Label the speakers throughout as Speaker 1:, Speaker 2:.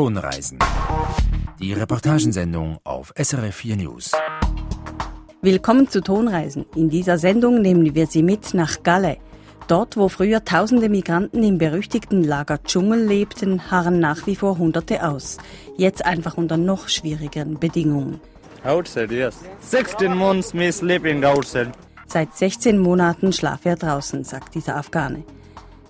Speaker 1: Tonreisen. Die Reportagensendung auf SRF 4 News.
Speaker 2: Willkommen zu Tonreisen. In dieser Sendung nehmen wir Sie mit nach Galle. Dort, wo früher tausende Migranten im berüchtigten Lager Dschungel lebten, harren nach wie vor Hunderte aus. Jetzt einfach unter noch schwierigeren Bedingungen.
Speaker 3: Outside, yes. 16 months me sleeping outside.
Speaker 2: Seit 16 Monaten schlafe er draußen, sagt dieser Afghane.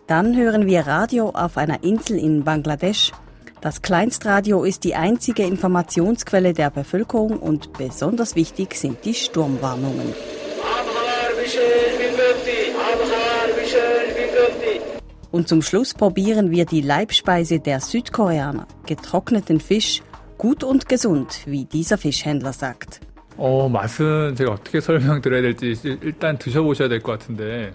Speaker 2: Dann hören wir Radio auf einer Insel in Bangladesch. Das Kleinstradio ist die einzige Informationsquelle der Bevölkerung und besonders wichtig sind die Sturmwarnungen. Und zum Schluss probieren wir die Leibspeise der Südkoreaner, getrockneten Fisch, gut und gesund, wie dieser Fischhändler sagt.
Speaker 4: 어, 맛은 제가 어떻게 설명드려야 될지 일단 드셔보셔야 될 것 같은데.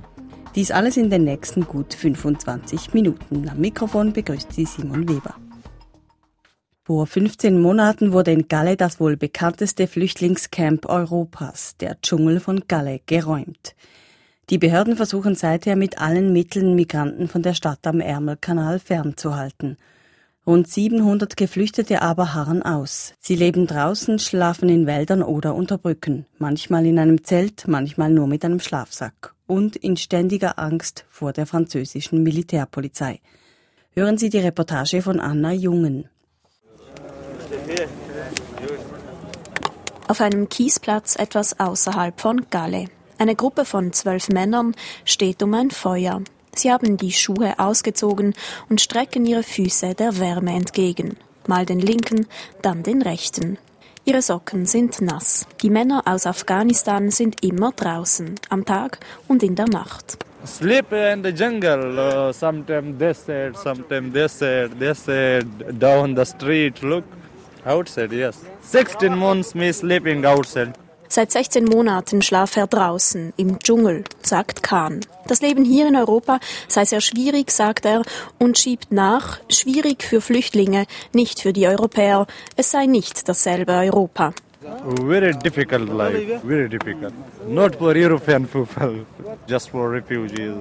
Speaker 2: Dies alles in den nächsten gut 25 Minuten. Am Mikrofon begrüßt Sie Simon Weber. Vor 15 Monaten wurde in Galle das wohl bekannteste Flüchtlingscamp Europas, der Dschungel von Galle, geräumt. Die Behörden versuchen seither mit allen Mitteln, Migranten von der Stadt am Ärmelkanal fernzuhalten. Rund 700 Geflüchtete aber harren aus. Sie leben draußen, schlafen in Wäldern oder unter Brücken, manchmal in einem Zelt, manchmal nur mit einem Schlafsack und in ständiger Angst vor der französischen Militärpolizei. Hören Sie die Reportage von Anna Jungen.
Speaker 5: Auf einem Kiesplatz etwas außerhalb von Galle. Eine Gruppe von zwölf Männern steht um ein Feuer. Sie haben die Schuhe ausgezogen und strecken ihre Füße der Wärme entgegen. Mal den linken, dann den rechten. Ihre Socken sind nass. Die Männer aus Afghanistan sind immer draußen, am Tag und in der Nacht.
Speaker 3: Sleep in the jungle. Uh, sometimes this side, sometimes this side, this side, down the street. Look, outside, yes. 16 months me sleeping outside.
Speaker 5: Seit 16 Monaten schlaf er draußen, im Dschungel, sagt Khan. Das Leben hier in Europa sei sehr schwierig, sagt er, und schiebt nach, schwierig für Flüchtlinge, nicht für die Europäer. Es sei nicht dasselbe Europa.
Speaker 3: Very difficult life, very difficult. Not for European people, just for refugees.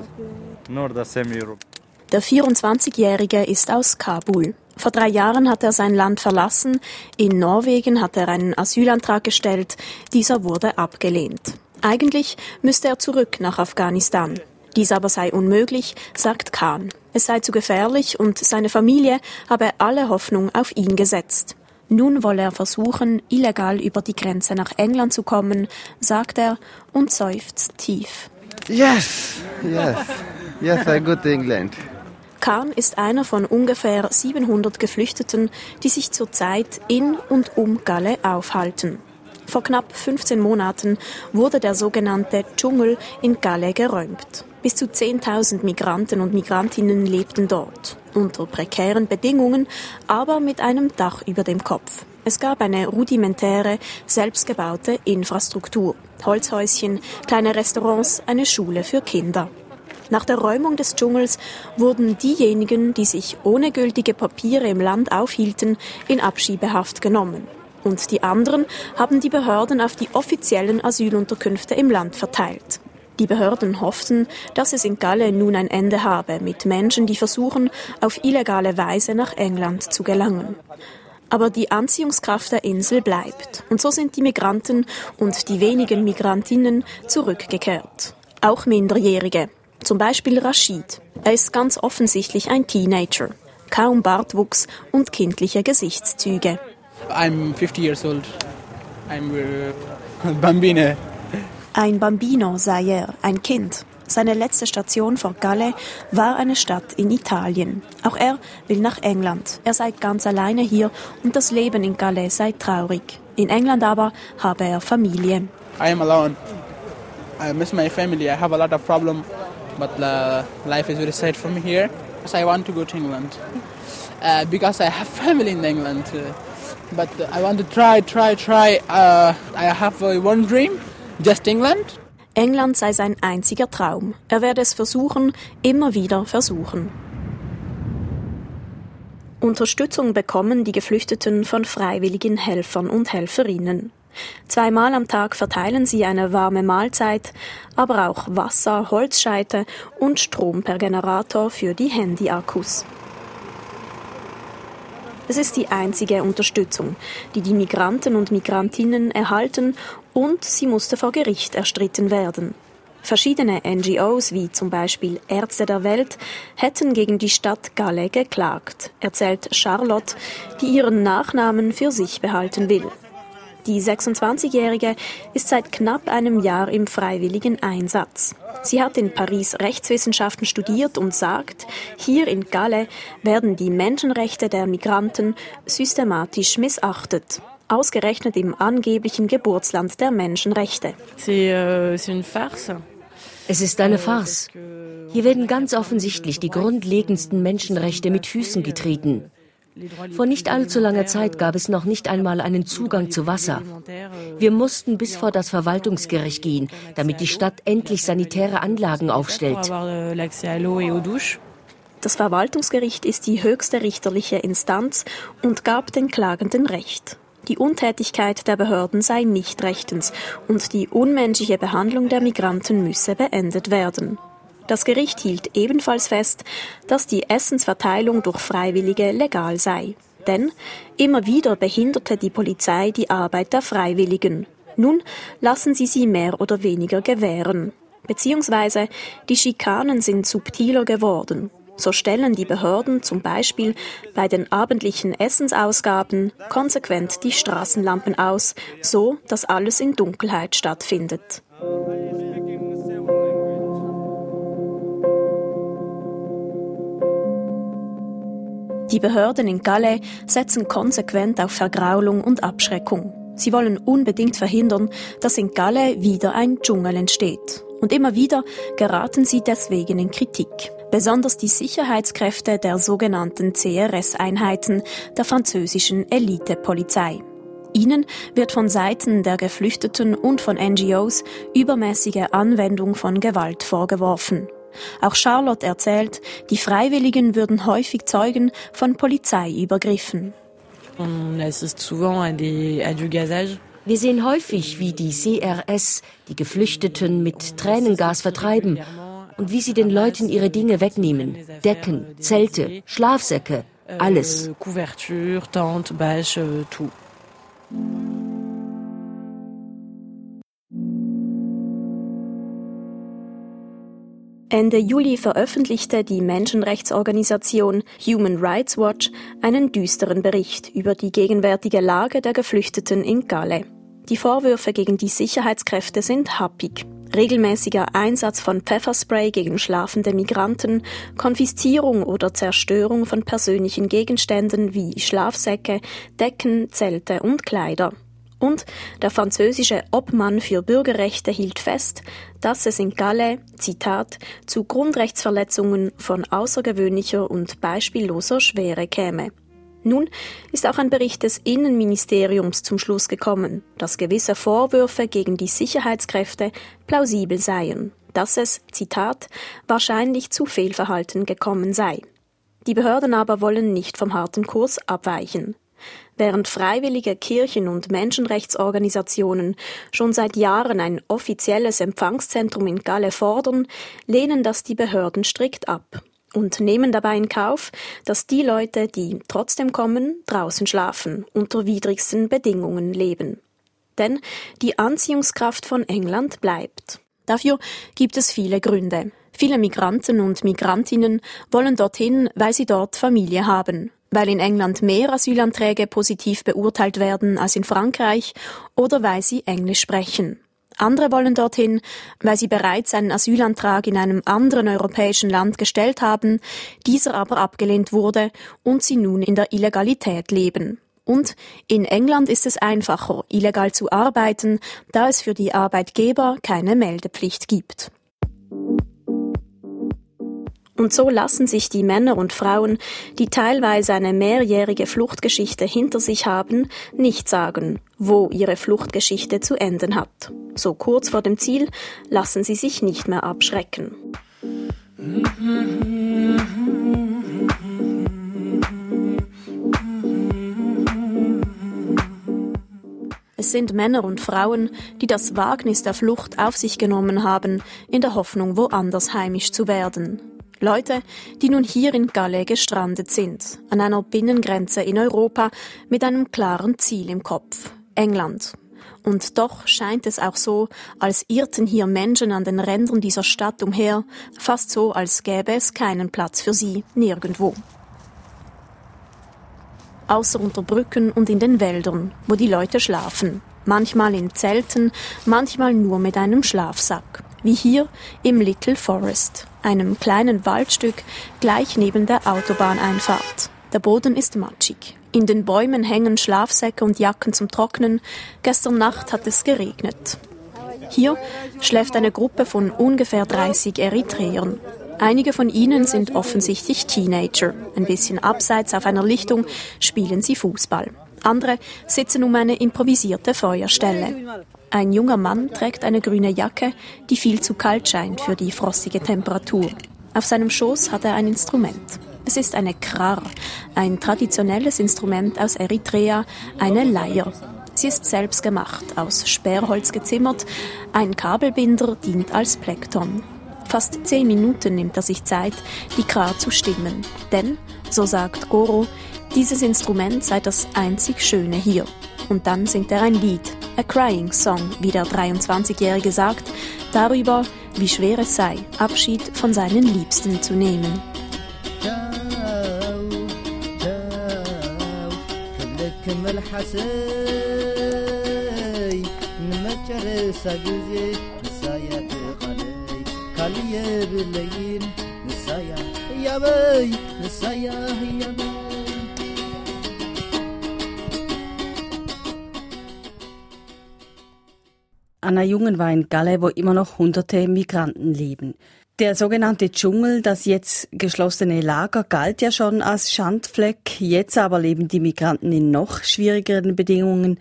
Speaker 3: Not the same Europe.
Speaker 5: Der 24-Jährige ist aus Kabul. Vor drei Jahren hat er sein Land verlassen. In Norwegen hat er einen Asylantrag gestellt. Dieser wurde abgelehnt. Eigentlich müsste er zurück nach Afghanistan. Dies aber sei unmöglich, sagt Khan. Es sei zu gefährlich und seine Familie habe alle Hoffnung auf ihn gesetzt. Nun wolle er versuchen, illegal über die Grenze nach England zu kommen, sagt er und seufzt tief.
Speaker 6: Yes, yes, yes, I go to England.
Speaker 5: Khan ist einer von ungefähr 700 Geflüchteten, die sich zurzeit in und um Galle aufhalten. Vor knapp 15 Monaten wurde der sogenannte Dschungel in Galle geräumt. Bis zu 10.000 Migranten und Migrantinnen lebten dort, unter prekären Bedingungen, aber mit einem Dach über dem Kopf. Es gab eine rudimentäre, selbstgebaute Infrastruktur, Holzhäuschen, kleine Restaurants, eine Schule für Kinder. Nach der Räumung des Dschungels wurden diejenigen, die sich ohne gültige Papiere im Land aufhielten, in Abschiebehaft genommen. Und die anderen haben die Behörden auf die offiziellen Asylunterkünfte im Land verteilt. Die Behörden hofften, dass es in Galle nun ein Ende habe mit Menschen, die versuchen, auf illegale Weise nach England zu gelangen. Aber die Anziehungskraft der Insel bleibt. Und so sind die Migranten und die wenigen Migrantinnen zurückgekehrt. Auch Minderjährige. Zum Beispiel Rashid. Er ist ganz offensichtlich ein Teenager. Kaum Bartwuchs und kindliche Gesichtszüge.
Speaker 7: I'm 50 years old. I'm uh, bambino.
Speaker 5: Ein Bambino sei er, ein Kind. Seine letzte Station vor Galle war eine Stadt in Italien. Auch er will nach England. Er sei ganz alleine hier und das Leben in Galle sei traurig. In England aber habe er Familie.
Speaker 7: I am alone. I miss my family. I have a lot of problems but uh, life is very sad me here. So I want to go to England uh, because I have family in England. Uh, but I want to try, try, try. Uh, I have one dream, just England.
Speaker 5: England sei sein einziger Traum. Er werde es versuchen, immer wieder versuchen. Unterstützung bekommen die Geflüchteten von freiwilligen Helfern und Helferinnen. Zweimal am Tag verteilen sie eine warme Mahlzeit, aber auch Wasser, Holzscheite und Strom per Generator für die Handyakkus. Es ist die einzige Unterstützung, die die Migranten und Migrantinnen erhalten und sie musste vor Gericht erstritten werden. Verschiedene NGOs, wie zum Beispiel Ärzte der Welt, hätten gegen die Stadt Galle geklagt, erzählt Charlotte, die ihren Nachnamen für sich behalten will. Die 26-Jährige ist seit knapp einem Jahr im freiwilligen Einsatz. Sie hat in Paris Rechtswissenschaften studiert und sagt, hier in Galle werden die Menschenrechte der Migranten systematisch missachtet ausgerechnet im angeblichen Geburtsland der Menschenrechte.
Speaker 8: Euh,
Speaker 9: es ist eine Farce. Hier werden ganz offensichtlich die grundlegendsten Menschenrechte mit Füßen getreten. Vor nicht allzu langer Zeit gab es noch nicht einmal einen Zugang zu Wasser. Wir mussten bis vor das Verwaltungsgericht gehen, damit die Stadt endlich sanitäre Anlagen aufstellt.
Speaker 5: Das Verwaltungsgericht ist die höchste richterliche Instanz und gab den Klagenden Recht. Die Untätigkeit der Behörden sei nicht rechtens und die unmenschliche Behandlung der Migranten müsse beendet werden. Das Gericht hielt ebenfalls fest, dass die Essensverteilung durch Freiwillige legal sei. Denn immer wieder behinderte die Polizei die Arbeit der Freiwilligen. Nun lassen sie sie mehr oder weniger gewähren. Beziehungsweise die Schikanen sind subtiler geworden. So stellen die Behörden zum Beispiel bei den abendlichen Essensausgaben konsequent die Straßenlampen aus, so dass alles in Dunkelheit stattfindet. Die Behörden in Calais setzen konsequent auf Vergraulung und Abschreckung. Sie wollen unbedingt verhindern, dass in Calais wieder ein Dschungel entsteht. Und immer wieder geraten sie deswegen in Kritik. Besonders die Sicherheitskräfte der sogenannten CRS-Einheiten der französischen Elitepolizei. Ihnen wird von Seiten der Geflüchteten und von NGOs übermäßige Anwendung von Gewalt vorgeworfen. Auch Charlotte erzählt, die Freiwilligen würden häufig Zeugen von Polizeiübergriffen.
Speaker 9: Wir sehen häufig, wie die CRS die Geflüchteten mit Tränengas vertreiben und wie sie den Leuten ihre Dinge wegnehmen. Decken, Zelte, Schlafsäcke, alles. Couverture, tente, bâche, tout.
Speaker 5: Ende Juli veröffentlichte die Menschenrechtsorganisation Human Rights Watch einen düsteren Bericht über die gegenwärtige Lage der Geflüchteten in Gale. Die Vorwürfe gegen die Sicherheitskräfte sind happig. Regelmäßiger Einsatz von Pfefferspray gegen schlafende Migranten, Konfiszierung oder Zerstörung von persönlichen Gegenständen wie Schlafsäcke, Decken, Zelte und Kleider. Und der französische Obmann für Bürgerrechte hielt fest, dass es in Calais, Zitat, zu Grundrechtsverletzungen von außergewöhnlicher und beispielloser Schwere käme. Nun ist auch ein Bericht des Innenministeriums zum Schluss gekommen, dass gewisse Vorwürfe gegen die Sicherheitskräfte plausibel seien, dass es, Zitat, wahrscheinlich zu Fehlverhalten gekommen sei. Die Behörden aber wollen nicht vom harten Kurs abweichen. Während freiwillige Kirchen und Menschenrechtsorganisationen schon seit Jahren ein offizielles Empfangszentrum in Galle fordern, lehnen das die Behörden strikt ab und nehmen dabei in Kauf, dass die Leute, die trotzdem kommen, draußen schlafen, unter widrigsten Bedingungen leben. Denn die Anziehungskraft von England bleibt. Dafür gibt es viele Gründe. Viele Migranten und Migrantinnen wollen dorthin, weil sie dort Familie haben, weil in England mehr Asylanträge positiv beurteilt werden als in Frankreich oder weil sie Englisch sprechen. Andere wollen dorthin, weil sie bereits einen Asylantrag in einem anderen europäischen Land gestellt haben, dieser aber abgelehnt wurde und sie nun in der Illegalität leben. Und in England ist es einfacher, illegal zu arbeiten, da es für die Arbeitgeber keine Meldepflicht gibt. Und so lassen sich die Männer und Frauen, die teilweise eine mehrjährige Fluchtgeschichte hinter sich haben, nicht sagen, wo ihre Fluchtgeschichte zu enden hat. So kurz vor dem Ziel lassen sie sich nicht mehr abschrecken. Es sind Männer und Frauen, die das Wagnis der Flucht auf sich genommen haben, in der Hoffnung, woanders heimisch zu werden. Leute, die nun hier in Calais gestrandet sind, an einer Binnengrenze in Europa mit einem klaren Ziel im Kopf. England. Und doch scheint es auch so, als irrten hier Menschen an den Rändern dieser Stadt umher, fast so, als gäbe es keinen Platz für sie nirgendwo. Außer unter Brücken und in den Wäldern, wo die Leute schlafen. Manchmal in Zelten, manchmal nur mit einem Schlafsack. Wie hier im Little Forest einem kleinen Waldstück gleich neben der Autobahneinfahrt. Der Boden ist matschig. In den Bäumen hängen Schlafsäcke und Jacken zum Trocknen. Gestern Nacht hat es geregnet. Hier schläft eine Gruppe von ungefähr 30 Eritreern. Einige von ihnen sind offensichtlich Teenager. Ein bisschen abseits auf einer Lichtung spielen sie Fußball. Andere sitzen um eine improvisierte Feuerstelle. Ein junger Mann trägt eine grüne Jacke, die viel zu kalt scheint für die frostige Temperatur. Auf seinem Schoß hat er ein Instrument. Es ist eine Krar, ein traditionelles Instrument aus Eritrea, eine Leier. Sie ist selbst gemacht, aus Sperrholz gezimmert. Ein Kabelbinder dient als Plekton. Fast zehn Minuten nimmt er sich Zeit, die Krar zu stimmen. Denn, so sagt Goro, dieses Instrument sei das einzig Schöne hier. Und dann singt er ein Lied, a crying song, wie der 23-Jährige sagt, darüber, wie schwer es sei, Abschied von seinen Liebsten zu nehmen.
Speaker 2: Anna Jungen war in Galle, wo immer noch hunderte Migranten leben. Der sogenannte Dschungel, das jetzt geschlossene Lager, galt ja schon als Schandfleck. Jetzt aber leben die Migranten in noch schwierigeren Bedingungen.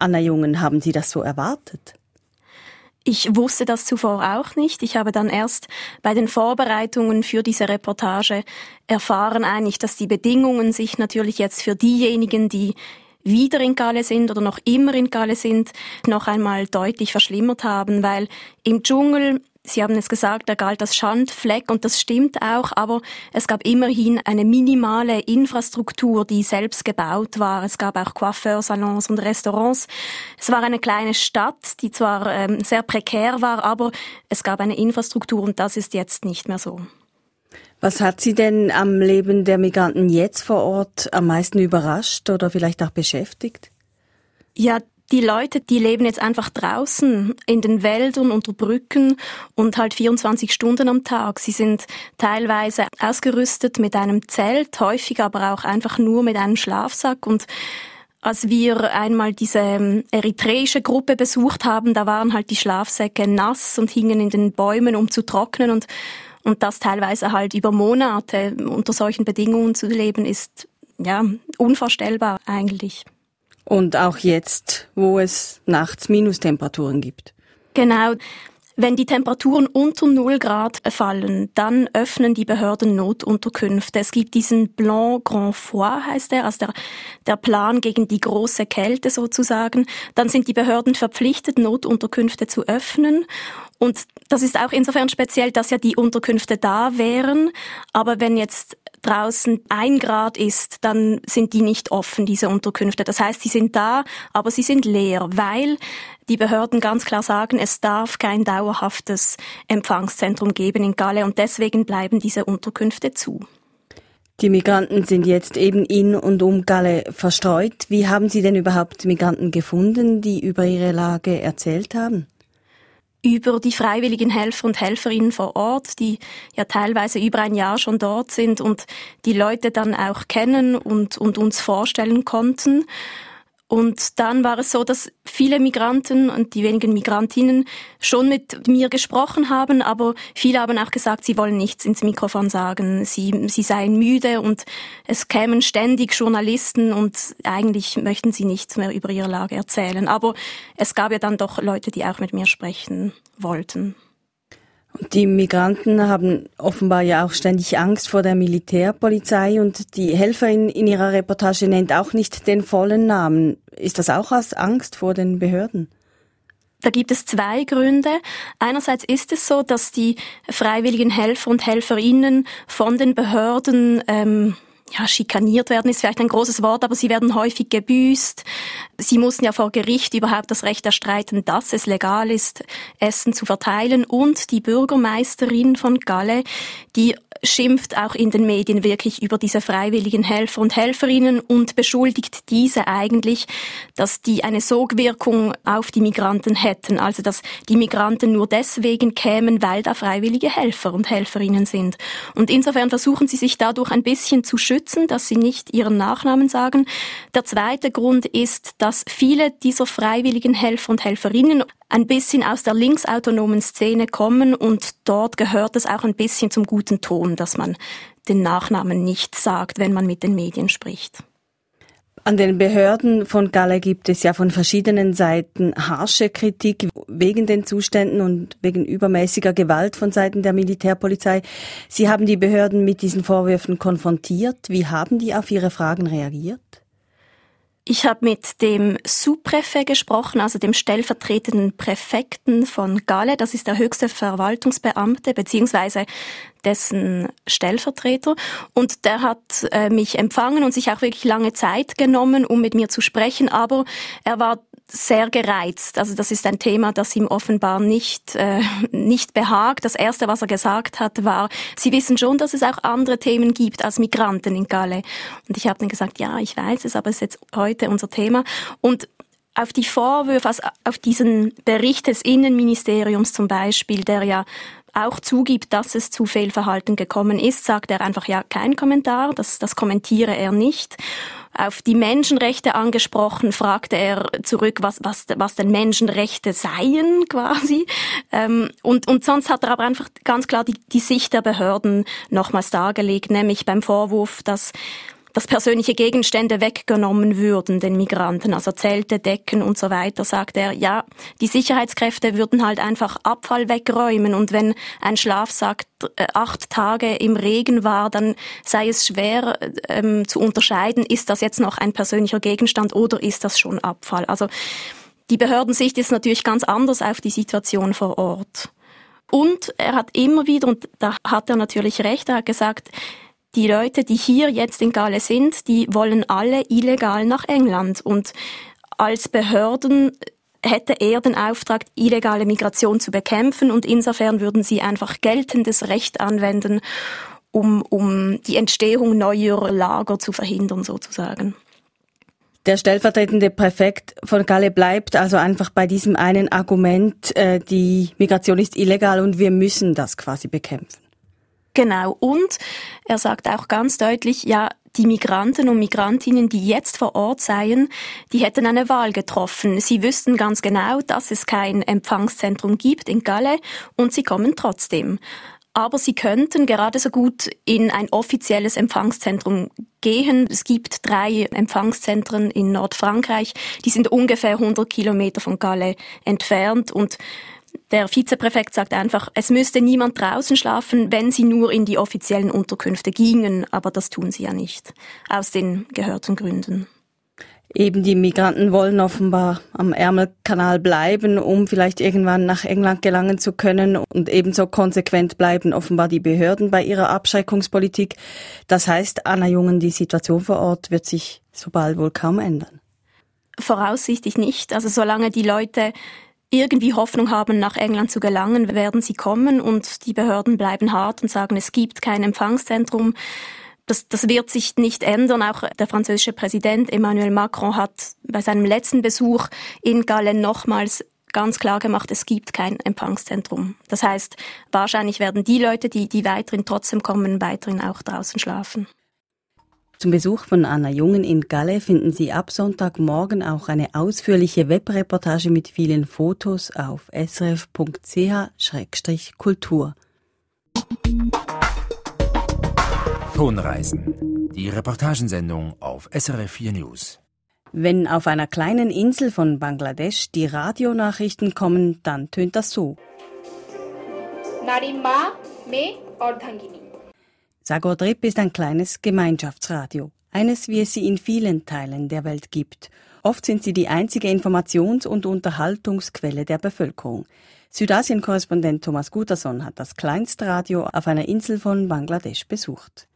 Speaker 2: Anna Jungen, haben Sie das so erwartet?
Speaker 5: Ich wusste das zuvor auch nicht. Ich habe dann erst bei den Vorbereitungen für diese Reportage erfahren eigentlich, dass die Bedingungen sich natürlich jetzt für diejenigen, die wieder in Galle sind oder noch immer in Galle sind, noch einmal deutlich verschlimmert haben, weil im Dschungel Sie haben es gesagt, er galt als Schandfleck und das stimmt auch, aber es gab immerhin eine minimale Infrastruktur, die selbst gebaut war. Es gab auch Coiffeursalons und Restaurants. Es war eine kleine Stadt, die zwar ähm, sehr prekär war, aber es gab eine Infrastruktur und das ist jetzt nicht mehr so.
Speaker 2: Was hat Sie denn am Leben der Migranten jetzt vor Ort am meisten überrascht oder vielleicht auch beschäftigt?
Speaker 5: Ja, die Leute, die leben jetzt einfach draußen in den Wäldern unter Brücken und halt 24 Stunden am Tag. Sie sind teilweise ausgerüstet mit einem Zelt, häufig aber auch einfach nur mit einem Schlafsack und als wir einmal diese ähm, eritreische Gruppe besucht haben, da waren halt die Schlafsäcke nass und hingen in den Bäumen, um zu trocknen und und das teilweise halt über Monate unter solchen Bedingungen zu leben, ist ja unvorstellbar eigentlich.
Speaker 2: Und auch jetzt, wo es nachts Minustemperaturen gibt.
Speaker 5: Genau. Wenn die Temperaturen unter 0 Grad fallen, dann öffnen die Behörden Notunterkünfte. Es gibt diesen Plan Grand Froid, heißt der, also der, der Plan gegen die große Kälte sozusagen. Dann sind die Behörden verpflichtet, Notunterkünfte zu öffnen. Und das ist auch insofern speziell, dass ja die Unterkünfte da wären. Aber wenn jetzt draußen ein Grad ist, dann sind die nicht offen, diese Unterkünfte. Das heißt, sie sind da, aber sie sind leer, weil die Behörden ganz klar sagen, es darf kein dauerhaftes Empfangszentrum geben in Galle und deswegen bleiben diese Unterkünfte zu.
Speaker 2: Die Migranten sind jetzt eben in und um Galle verstreut. Wie haben Sie denn überhaupt Migranten gefunden, die über ihre Lage erzählt haben?
Speaker 5: Über die freiwilligen Helfer und Helferinnen vor Ort, die ja teilweise über ein Jahr schon dort sind und die Leute dann auch kennen und, und uns vorstellen konnten. Und dann war es so, dass viele Migranten und die wenigen Migrantinnen schon mit mir gesprochen haben, aber viele haben auch gesagt, sie wollen nichts ins Mikrofon sagen. Sie, sie seien müde und es kämen ständig Journalisten und eigentlich möchten sie nichts mehr über ihre Lage erzählen. Aber es gab ja dann doch Leute, die auch mit mir sprechen wollten.
Speaker 2: Die Migranten haben offenbar ja auch ständig Angst vor der Militärpolizei und die Helferin in ihrer Reportage nennt auch nicht den vollen Namen. Ist das auch aus Angst vor den Behörden?
Speaker 5: Da gibt es zwei Gründe. Einerseits ist es so, dass die freiwilligen Helfer und Helferinnen von den Behörden ähm, ja, schikaniert werden ist vielleicht ein großes Wort, aber sie werden häufig gebüßt. Sie mussten ja vor Gericht überhaupt das Recht erstreiten, dass es legal ist, Essen zu verteilen. Und die Bürgermeisterin von Galle, die schimpft auch in den Medien wirklich über diese freiwilligen Helfer und Helferinnen und beschuldigt diese eigentlich, dass die eine Sogwirkung auf die Migranten hätten, also dass die Migranten nur deswegen kämen, weil da freiwillige Helfer und Helferinnen sind. Und insofern versuchen sie sich dadurch ein bisschen zu schützen, dass sie nicht ihren Nachnamen sagen. Der zweite Grund ist, dass viele dieser freiwilligen Helfer und Helferinnen ein bisschen aus der linksautonomen Szene kommen und dort gehört es auch ein bisschen zum guten Ton, dass man den Nachnamen nicht sagt, wenn man mit den Medien spricht.
Speaker 2: An den Behörden von Galle gibt es ja von verschiedenen Seiten harsche Kritik wegen den Zuständen und wegen übermäßiger Gewalt von Seiten der Militärpolizei. Sie haben die Behörden mit diesen Vorwürfen konfrontiert. Wie haben die auf Ihre Fragen reagiert?
Speaker 5: Ich habe mit dem Subpräfet gesprochen, also dem stellvertretenden Präfekten von Gale. Das ist der höchste Verwaltungsbeamte beziehungsweise dessen Stellvertreter. Und der hat äh, mich empfangen und sich auch wirklich lange Zeit genommen, um mit mir zu sprechen. Aber er war sehr gereizt. Also das ist ein Thema, das ihm offenbar nicht, äh, nicht behagt. Das Erste, was er gesagt hat, war, Sie wissen schon, dass es auch andere Themen gibt als Migranten in Galle. Und ich habe dann gesagt, ja, ich weiß es, aber es ist jetzt heute unser Thema. Und auf die Vorwürfe, also auf diesen Bericht des Innenministeriums zum Beispiel, der ja auch zugibt, dass es zu Fehlverhalten gekommen ist, sagt er einfach ja kein Kommentar, das, das kommentiere er nicht. Auf die Menschenrechte angesprochen, fragte er zurück, was, was, was denn Menschenrechte seien quasi. Ähm, und, und sonst hat er aber einfach ganz klar die, die Sicht der Behörden nochmals dargelegt, nämlich beim Vorwurf, dass dass persönliche Gegenstände weggenommen würden den Migranten, also Zelte, Decken und so weiter, sagt er, ja, die Sicherheitskräfte würden halt einfach Abfall wegräumen und wenn ein Schlafsack äh, acht Tage im Regen war, dann sei es schwer ähm, zu unterscheiden, ist das jetzt noch ein persönlicher Gegenstand oder ist das schon Abfall. Also die Behördensicht ist natürlich ganz anders auf die Situation vor Ort. Und er hat immer wieder, und da hat er natürlich recht, er hat gesagt, die Leute, die hier jetzt in Gale sind, die wollen alle illegal nach England. Und als Behörden hätte er den Auftrag, illegale Migration zu bekämpfen und insofern würden sie einfach geltendes Recht anwenden, um, um die Entstehung neuer Lager zu verhindern sozusagen.
Speaker 2: Der stellvertretende Präfekt von Galle bleibt also einfach bei diesem einen Argument, äh, die Migration ist illegal und wir müssen das quasi bekämpfen.
Speaker 5: Genau. Und er sagt auch ganz deutlich, ja, die Migranten und Migrantinnen, die jetzt vor Ort seien, die hätten eine Wahl getroffen. Sie wüssten ganz genau, dass es kein Empfangszentrum gibt in Galle und sie kommen trotzdem. Aber sie könnten gerade so gut in ein offizielles Empfangszentrum gehen. Es gibt drei Empfangszentren in Nordfrankreich. Die sind ungefähr 100 Kilometer von Galle entfernt und der Vizepräfekt sagt einfach, es müsste niemand draußen schlafen, wenn sie nur in die offiziellen Unterkünfte gingen, aber das tun sie ja nicht, aus den gehörten Gründen.
Speaker 2: Eben die Migranten wollen offenbar am Ärmelkanal bleiben, um vielleicht irgendwann nach England gelangen zu können und ebenso konsequent bleiben offenbar die Behörden bei ihrer Abschreckungspolitik. Das heißt, Anna Jungen, die Situation vor Ort wird sich so bald wohl kaum ändern.
Speaker 5: Voraussichtlich nicht. Also solange die Leute irgendwie Hoffnung haben, nach England zu gelangen, werden sie kommen und die Behörden bleiben hart und sagen, es gibt kein Empfangszentrum. Das, das wird sich nicht ändern. Auch der französische Präsident Emmanuel Macron hat bei seinem letzten Besuch in Gallen nochmals ganz klar gemacht, es gibt kein Empfangszentrum. Das heißt, wahrscheinlich werden die Leute, die, die weiterhin trotzdem kommen, weiterhin auch draußen schlafen.
Speaker 2: Zum Besuch von Anna Jungen in Galle finden Sie ab Sonntagmorgen auch eine ausführliche Webreportage mit vielen Fotos auf srf.ch-kultur.
Speaker 1: Tonreisen. Die Reportagensendung auf SRF 4 News.
Speaker 2: Wenn auf einer kleinen Insel von Bangladesch die Radionachrichten kommen, dann tönt das so. Narimma me Ordhangini. Sagor Drip ist ein kleines Gemeinschaftsradio. Eines, wie es sie in vielen Teilen der Welt gibt. Oft sind sie die einzige Informations- und Unterhaltungsquelle der Bevölkerung. Südasien-Korrespondent Thomas Guterson hat das Kleinstradio auf einer Insel von Bangladesch besucht.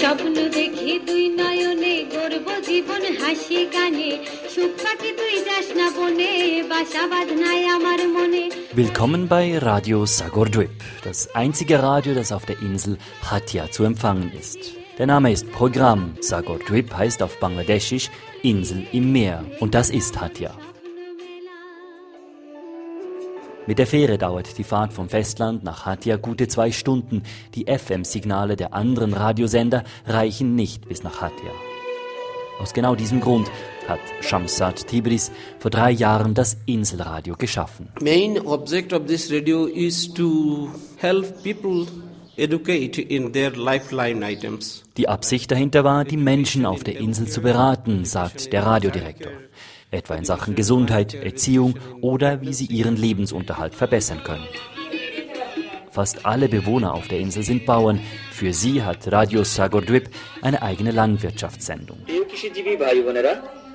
Speaker 8: স্বপ্ন দেখি দুই নয়নে গর্ব জীবন হাসি গানে সুখ পাখি তুই যাস না বনে বাসা বাঁধনায় আমার মনে
Speaker 10: Willkommen bei Radio Sagordwip, das einzige Radio, das auf der Insel Hatia zu empfangen ist. Der Name ist Programm. Sagordwip heißt auf Bangladeschisch Insel im Meer und das ist Hatia. Mit der Fähre dauert die Fahrt vom Festland nach Hatia gute zwei Stunden. Die FM-Signale der anderen Radiosender reichen nicht bis nach Hatia. Aus genau diesem Grund hat Shamsat Tibris vor drei Jahren das Inselradio geschaffen.
Speaker 11: Main object of this radio is to help people educate in their lifeline items.
Speaker 10: Die Absicht dahinter war, die Menschen auf der Insel zu beraten, sagt der Radiodirektor etwa in Sachen Gesundheit, Erziehung oder wie sie ihren Lebensunterhalt verbessern können. Fast alle Bewohner auf der Insel sind Bauern. Für sie hat Radio Sagordwip eine eigene Landwirtschaftssendung.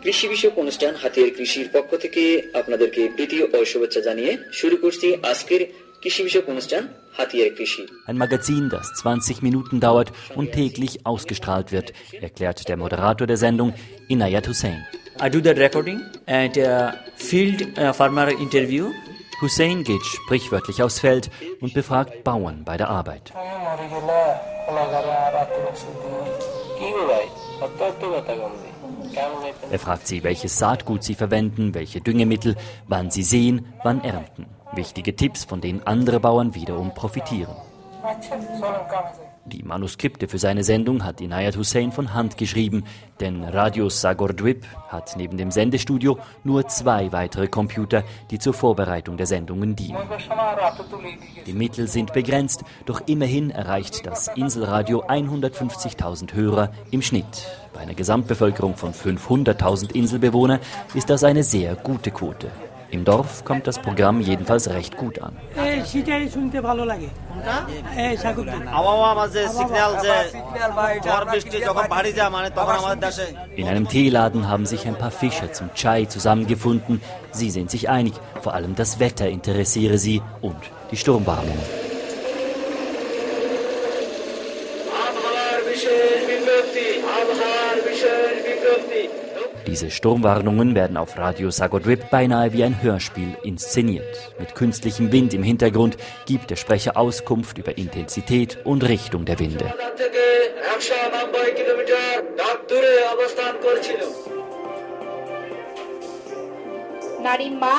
Speaker 12: কৃষি বিষয়ক অনুষ্ঠান হাতিয়ার কৃষির পক্ষ থেকে আপনাদেরকে প্রীতি ও শুভেচ্ছা জানিয়ে শুরু করছি আজকের কৃষি বিষয়ক অনুষ্ঠান হাতিয়ার কৃষি
Speaker 10: Ein Magazin, das 20 Minuten dauert und täglich ausgestrahlt wird, erklärt der Moderator der Sendung Inayat Hussein.
Speaker 13: I do that recording and uh, field uh, farmer interview.
Speaker 10: Hussein geht sprichwörtlich aufs Feld und befragt Bauern bei der Arbeit. Er fragt sie, welches Saatgut sie verwenden, welche Düngemittel, wann sie säen, wann ernten. Wichtige Tipps, von denen andere Bauern wiederum profitieren. Die Manuskripte für seine Sendung hat Inayat Hussein von Hand geschrieben, denn Radio Sagordwip hat neben dem Sendestudio nur zwei weitere Computer, die zur Vorbereitung der Sendungen dienen. Die Mittel sind begrenzt, doch immerhin erreicht das Inselradio 150.000 Hörer im Schnitt. Bei einer Gesamtbevölkerung von 500.000 Inselbewohnern ist das eine sehr gute Quote. Im Dorf kommt das Programm jedenfalls recht gut an. In einem Teeladen haben sich ein paar Fischer zum Chai zusammengefunden. Sie sind sich einig, vor allem das Wetter interessiere sie und die Sturmwarnung. Diese Sturmwarnungen werden auf Radio Sagodrip beinahe wie ein Hörspiel inszeniert. Mit künstlichem Wind im Hintergrund gibt der Sprecher Auskunft über Intensität und Richtung der Winde.
Speaker 14: নারী মা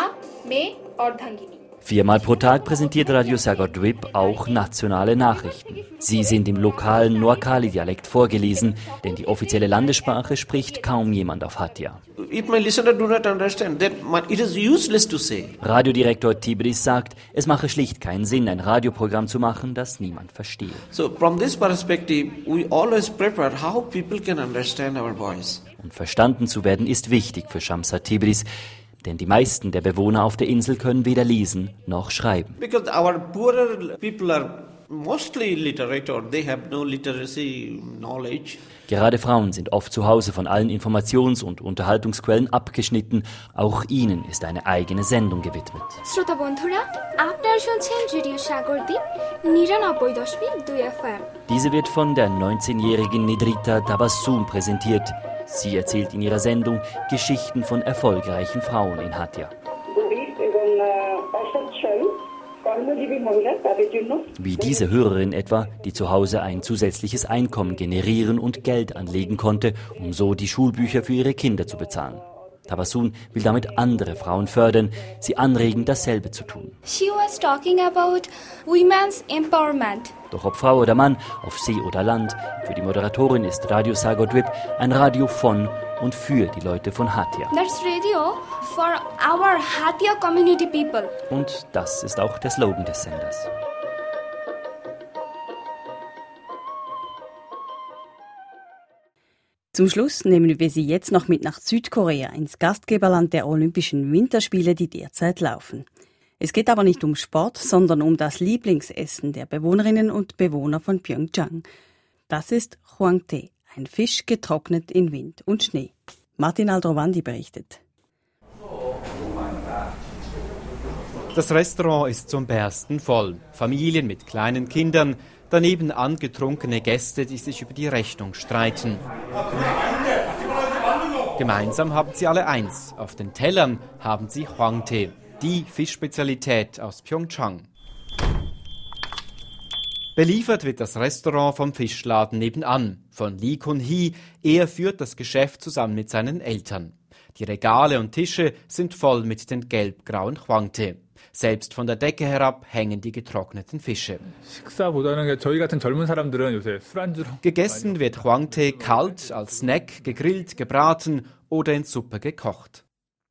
Speaker 14: মেয়ে অর্ধাঙ্গিনী
Speaker 10: Viermal pro Tag präsentiert Radio Sagodwip auch nationale Nachrichten. Sie sind im lokalen Noakali-Dialekt vorgelesen, denn die offizielle Landessprache spricht kaum jemand auf Hatia. Radiodirektor Tibris sagt, es mache schlicht keinen Sinn, ein Radioprogramm zu machen, das niemand verstehe.
Speaker 11: So from this perspective, we always prepare how people can understand our voice.
Speaker 10: Und verstanden zu werden ist wichtig für Shamsa Tibris, denn die meisten der Bewohner auf der Insel können weder lesen noch schreiben.
Speaker 11: Because our poorer people are mostly literate or they have no literacy knowledge.
Speaker 10: Gerade Frauen sind oft zu Hause von allen Informations- und Unterhaltungsquellen abgeschnitten. Auch ihnen ist eine eigene Sendung gewidmet.
Speaker 14: শ্রোতা বন্ধুরা আপনারা শুনছেন রেডিও সাগরদ্বীপ নিরানব্বই দশমিক দুই FM
Speaker 10: Diese wird von der 19-jährigen Nidrita Tabassum präsentiert. Sie erzählt in ihrer Sendung Geschichten von erfolgreichen Frauen in Hatia. Wie diese Hörerin etwa, die zu Hause ein zusätzliches Einkommen generieren und Geld anlegen konnte, um so die Schulbücher für ihre Kinder zu bezahlen. Tabasun will damit andere Frauen fördern, sie anregen, dasselbe zu tun.
Speaker 14: She was talking about women's empowerment.
Speaker 10: Doch ob Frau oder Mann, auf See oder Land, für die Moderatorin ist Radio Sagodwip ein Radio von und für die Leute von Hatia.
Speaker 14: That's radio for our Hatia community people.
Speaker 10: Und das ist auch der Slogan des Senders.
Speaker 2: Zum Schluss nehmen wir Sie jetzt noch mit nach Südkorea, ins Gastgeberland der Olympischen Winterspiele, die derzeit laufen. Es geht aber nicht um Sport, sondern um das Lieblingsessen der Bewohnerinnen und Bewohner von Pyeongchang. Das ist Huangte, ein Fisch getrocknet in Wind und Schnee. Martin Aldrovandi berichtet.
Speaker 15: Das Restaurant ist zum Bersten voll. Familien mit kleinen Kindern, daneben angetrunkene Gäste, die sich über die Rechnung streiten. Gemeinsam haben sie alle eins. Auf den Tellern haben sie Huangte, die Fischspezialität aus Pyeongchang. Beliefert wird das Restaurant vom Fischladen nebenan, von Lee Kun-hee. Er führt das Geschäft zusammen mit seinen Eltern. Die Regale und Tische sind voll mit den gelb-grauen Huangte. Selbst von der Decke herab hängen die getrockneten Fische. Gegessen wird Huangte kalt, als Snack, gegrillt, gebraten oder in Suppe gekocht.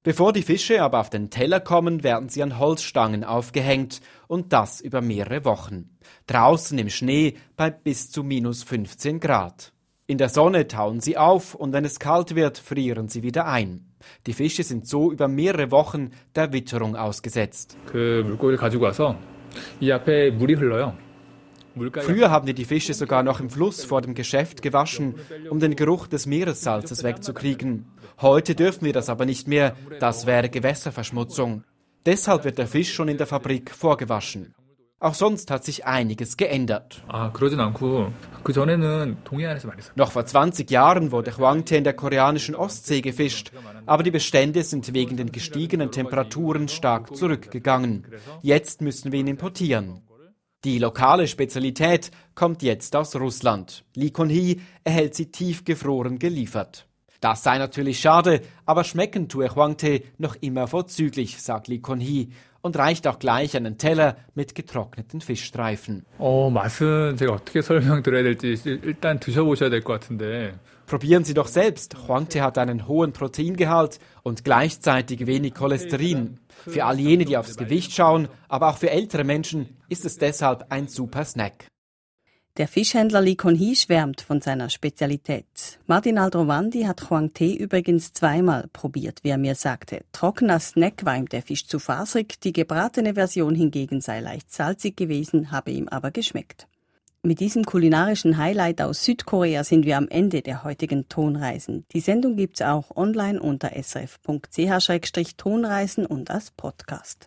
Speaker 15: Bevor die Fische aber auf den Teller kommen, werden sie an Holzstangen aufgehängt und das über mehrere Wochen. Draußen im Schnee bei bis zu minus 15 Grad. In der Sonne tauen sie auf und wenn es kalt wird, frieren sie wieder ein. Die Fische sind so über mehrere Wochen der Witterung ausgesetzt. Früher haben wir die Fische sogar noch im Fluss vor dem Geschäft gewaschen, um den Geruch des Meeressalzes wegzukriegen. Heute dürfen wir das aber nicht mehr, das wäre Gewässerverschmutzung. Deshalb wird der Fisch schon in der Fabrik vorgewaschen. Auch sonst hat sich einiges geändert. Noch vor 20 Jahren wurde Huangte in der koreanischen Ostsee gefischt, aber die Bestände sind wegen den gestiegenen Temperaturen stark zurückgegangen. Jetzt müssen wir ihn importieren. Die lokale Spezialität kommt jetzt aus Russland. Lee Kun-hee erhält sie tiefgefroren geliefert. Das sei natürlich schade, aber schmecken tue Huangte noch immer vorzüglich, sagt Lee Kun-hee und reicht auch gleich einen Teller mit getrockneten Fischstreifen. Probieren Sie doch selbst. Huangte hat einen hohen Proteingehalt und gleichzeitig wenig Cholesterin. Für all jene, die aufs Gewicht schauen, aber auch für ältere Menschen ist es deshalb ein super Snack.
Speaker 2: Der Fischhändler Lee Kon-hee schwärmt von seiner Spezialität. Martin Aldrovandi hat Huang Tee übrigens zweimal probiert, wie er mir sagte. Trockener Snack war ihm der Fisch zu faserig, die gebratene Version hingegen sei leicht salzig gewesen, habe ihm aber geschmeckt. Mit diesem kulinarischen Highlight aus Südkorea sind wir am Ende der heutigen Tonreisen. Die Sendung gibt's auch online unter srf.ch-tonreisen und als Podcast.